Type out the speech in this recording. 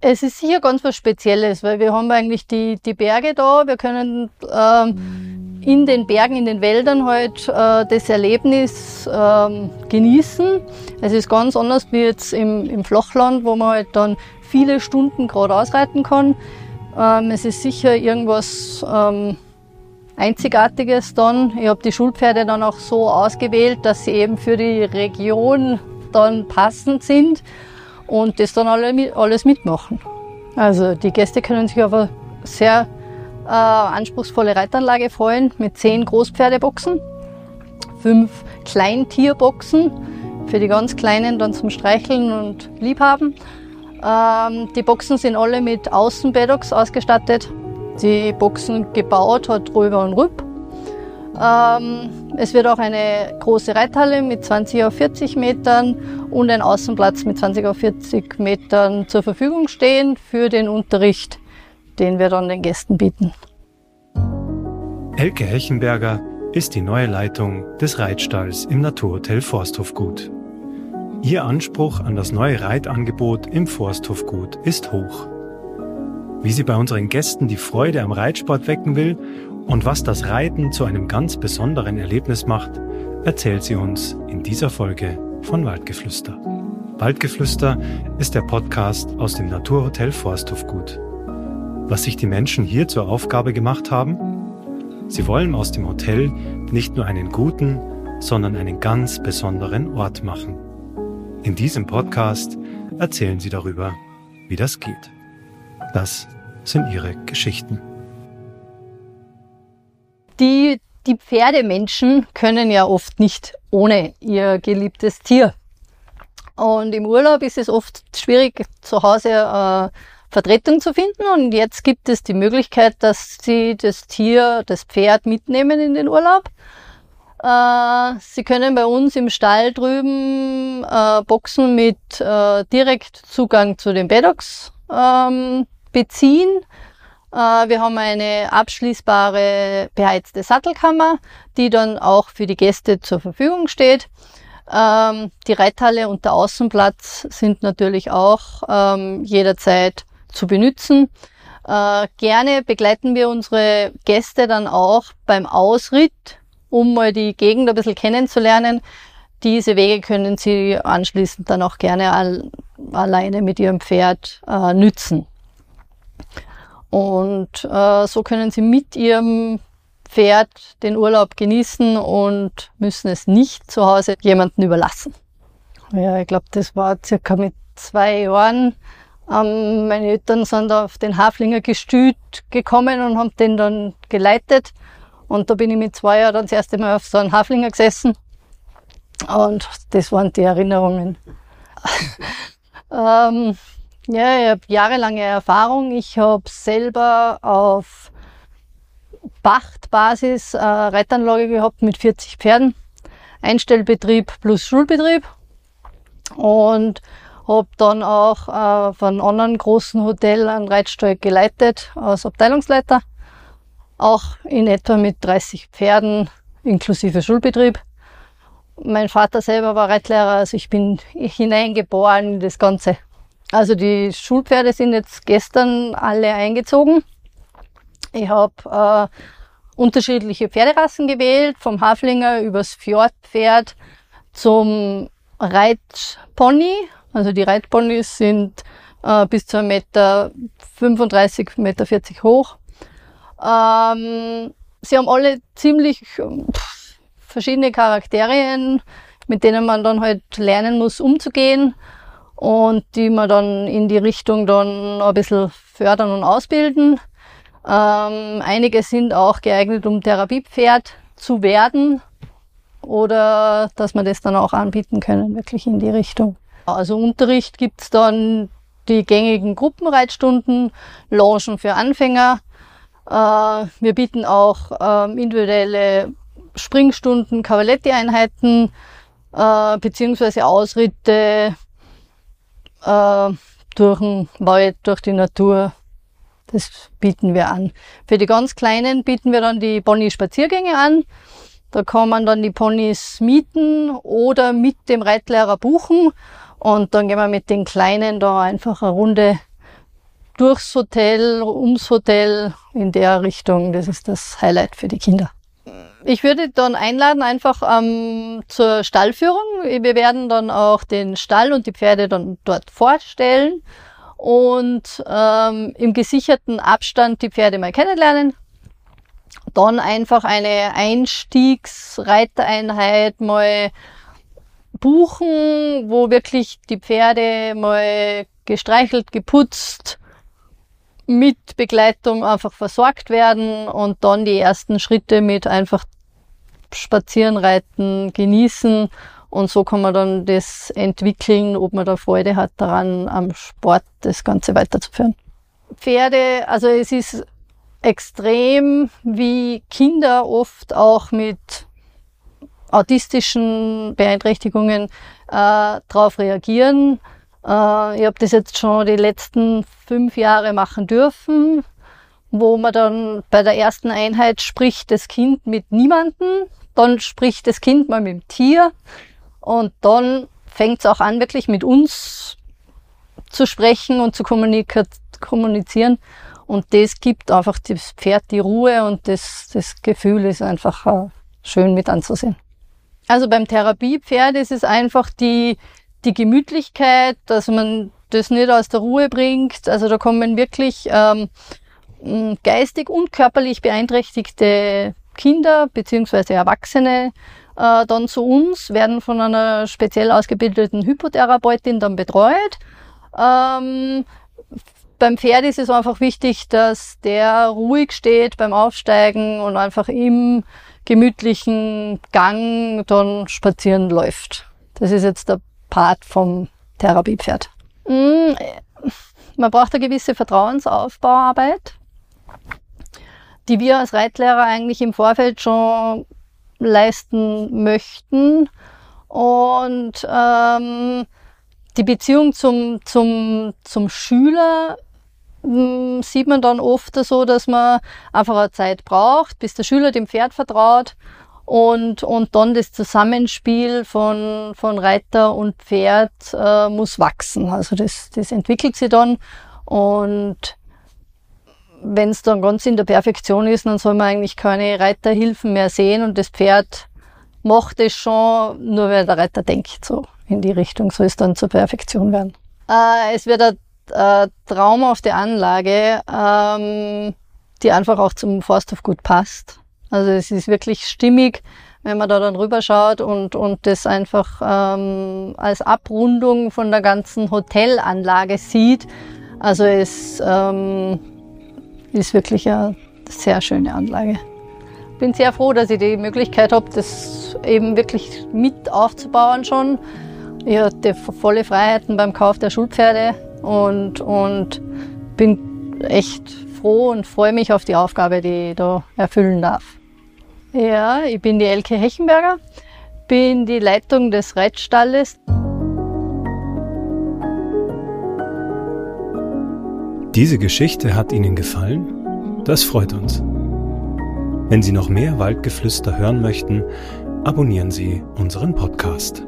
Es ist sicher ganz was Spezielles, weil wir haben eigentlich die, die Berge da. Wir können ähm, in den Bergen, in den Wäldern halt äh, das Erlebnis ähm, genießen. Es ist ganz anders wie jetzt im, im Flachland, wo man halt dann viele Stunden gerade ausreiten kann. Ähm, es ist sicher irgendwas ähm, Einzigartiges dann. Ich habe die Schulpferde dann auch so ausgewählt, dass sie eben für die Region dann passend sind und das dann alle, alles mitmachen. Also die Gäste können sich auf eine sehr äh, anspruchsvolle Reitanlage freuen mit zehn Großpferdeboxen, fünf Kleintierboxen für die ganz Kleinen dann zum Streicheln und Liebhaben. Ähm, die Boxen sind alle mit Außenpaddocks ausgestattet. Die Boxen gebaut hat Röber und Rüpp. Ähm, es wird auch eine große Reithalle mit 20 auf 40 Metern und ein Außenplatz mit 20 auf 40 Metern zur Verfügung stehen für den Unterricht, den wir dann den Gästen bieten. Elke Hechenberger ist die neue Leitung des Reitstalls im Naturhotel Forsthofgut. Ihr Anspruch an das neue Reitangebot im Forsthofgut ist hoch. Wie sie bei unseren Gästen die Freude am Reitsport wecken will und was das Reiten zu einem ganz besonderen Erlebnis macht, erzählt sie uns in dieser Folge von Waldgeflüster. Waldgeflüster ist der Podcast aus dem Naturhotel Forsthofgut. Was sich die Menschen hier zur Aufgabe gemacht haben? Sie wollen aus dem Hotel nicht nur einen guten, sondern einen ganz besonderen Ort machen. In diesem Podcast erzählen sie darüber, wie das geht. Das sind ihre Geschichten die, die Pferdemenschen können ja oft nicht ohne ihr geliebtes Tier. Und im Urlaub ist es oft schwierig, zu Hause äh, Vertretung zu finden. Und jetzt gibt es die Möglichkeit, dass sie das Tier, das Pferd mitnehmen in den Urlaub. Äh, sie können bei uns im Stall drüben äh, Boxen mit äh, direkt Zugang zu den Paddocks ähm, beziehen. Äh, wir haben eine abschließbare beheizte Sattelkammer, die dann auch für die Gäste zur Verfügung steht. Ähm, die Reithalle und der Außenplatz sind natürlich auch ähm, jederzeit zu benutzen. Äh, gerne begleiten wir unsere Gäste dann auch beim Ausritt, um mal die Gegend ein bisschen kennenzulernen. Diese Wege können Sie anschließend dann auch gerne all, alleine mit Ihrem Pferd äh, nützen. Und äh, so können sie mit ihrem Pferd den Urlaub genießen und müssen es nicht zu Hause jemanden überlassen. Ja, ich glaube, das war circa mit zwei Jahren. Ähm, meine Eltern sind auf den Haflinger Gestüt gekommen und haben den dann geleitet. Und da bin ich mit zwei Jahren dann das erste Mal auf so einem Haflinger gesessen. Und das waren die Erinnerungen. ähm, ja, ich habe jahrelange Erfahrung. Ich habe selber auf Pachtbasis eine Reitanlage gehabt mit 40 Pferden, Einstellbetrieb plus Schulbetrieb und habe dann auch äh, von einem anderen großen Hotel einen Reitstall geleitet als Abteilungsleiter, auch in etwa mit 30 Pferden inklusive Schulbetrieb. Mein Vater selber war Reitlehrer, also ich bin hineingeboren in das Ganze. Also die Schulpferde sind jetzt gestern alle eingezogen. Ich habe äh, unterschiedliche Pferderassen gewählt, vom Haflinger übers Fjordpferd zum Reitpony. Also die Reitponys sind äh, bis zu 1,35 Meter, 35, Meter 40 hoch. Ähm, sie haben alle ziemlich pff, verschiedene Charakterien, mit denen man dann halt lernen muss, umzugehen und die wir dann in die Richtung dann ein bisschen fördern und ausbilden. Ähm, einige sind auch geeignet, um Therapiepferd zu werden oder dass wir das dann auch anbieten können, wirklich in die Richtung. Also Unterricht gibt's dann die gängigen Gruppenreitstunden, Launchen für Anfänger. Äh, wir bieten auch äh, individuelle Springstunden, Cavaletti-Einheiten äh, beziehungsweise Ausritte äh, durch den Wald, durch die Natur. Das bieten wir an. Für die ganz Kleinen bieten wir dann die Pony-Spaziergänge an. Da kann man dann die Ponys mieten oder mit dem Reitlehrer buchen. Und dann gehen wir mit den Kleinen da einfach eine Runde durchs Hotel, ums Hotel, in der Richtung. Das ist das Highlight für die Kinder. Ich würde dann einladen einfach ähm, zur Stallführung. Wir werden dann auch den Stall und die Pferde dann dort vorstellen und ähm, im gesicherten Abstand die Pferde mal kennenlernen. Dann einfach eine Einstiegsreitereinheit mal buchen, wo wirklich die Pferde mal gestreichelt, geputzt, mit Begleitung einfach versorgt werden und dann die ersten Schritte mit einfach spazieren, reiten, genießen und so kann man dann das entwickeln, ob man da Freude hat daran, am Sport das Ganze weiterzuführen. Pferde, also es ist extrem, wie Kinder oft auch mit autistischen Beeinträchtigungen äh, darauf reagieren. Äh, ich habe das jetzt schon die letzten fünf Jahre machen dürfen, wo man dann bei der ersten Einheit spricht das Kind mit niemanden, dann spricht das Kind mal mit dem Tier und dann fängt es auch an, wirklich mit uns zu sprechen und zu kommunizieren. Und das gibt einfach das Pferd die Ruhe und das, das Gefühl ist einfach äh, schön mit anzusehen. Also beim Therapiepferd ist es einfach die, die Gemütlichkeit, dass man das nicht aus der Ruhe bringt. Also da kommen wirklich ähm, geistig und körperlich beeinträchtigte Kinder beziehungsweise Erwachsene äh, dann zu uns, werden von einer speziell ausgebildeten Hypotherapeutin dann betreut. Ähm, beim Pferd ist es einfach wichtig, dass der ruhig steht beim Aufsteigen und einfach im gemütlichen Gang dann spazieren läuft. Das ist jetzt der Part vom Therapiepferd. Mm, man braucht eine gewisse Vertrauensaufbauarbeit, die wir als Reitlehrer eigentlich im Vorfeld schon leisten möchten. Und ähm, die Beziehung zum, zum, zum Schüler mh, mm, sieht man dann oft so, dass man einfach eine Zeit braucht, bis der Schüler dem Pferd vertraut und, und dann das Zusammenspiel von, von Reiter und Pferd äh, muss wachsen. Also das, das entwickelt sich dann und wenn es dann ganz in der Perfektion ist, dann soll man eigentlich keine Reiterhilfen mehr sehen und das Pferd macht es schon, nur weil der Reiter denkt, so in die Richtung soll es dann zur Perfektion werden. Äh, es wird eine äh, traumhafte Anlage, ähm, die einfach auch zum Forsthof gut passt. Also es ist wirklich stimmig, wenn man da dann rüberschaut und, und das einfach ähm, als Abrundung von der ganzen Hotelanlage sieht. Also es ähm, ist wirklich eine sehr schöne Anlage. Bin sehr froh, dass ich die Möglichkeit habe, das eben wirklich mit aufzubauen schon. Ich hatte volle Freiheiten beim Kauf der Schulpferde und, und bin echt froh und freue mich auf die Aufgabe, die ich da erfüllen darf. Ja, ich bin die Elke Hechenberger, bin die Leitung des Reitstalles. Diese Geschichte hat Ihnen gefallen? Das freut uns. Wenn Sie noch mehr Waldgeflüster hören möchten, abonnieren Sie unseren Podcast.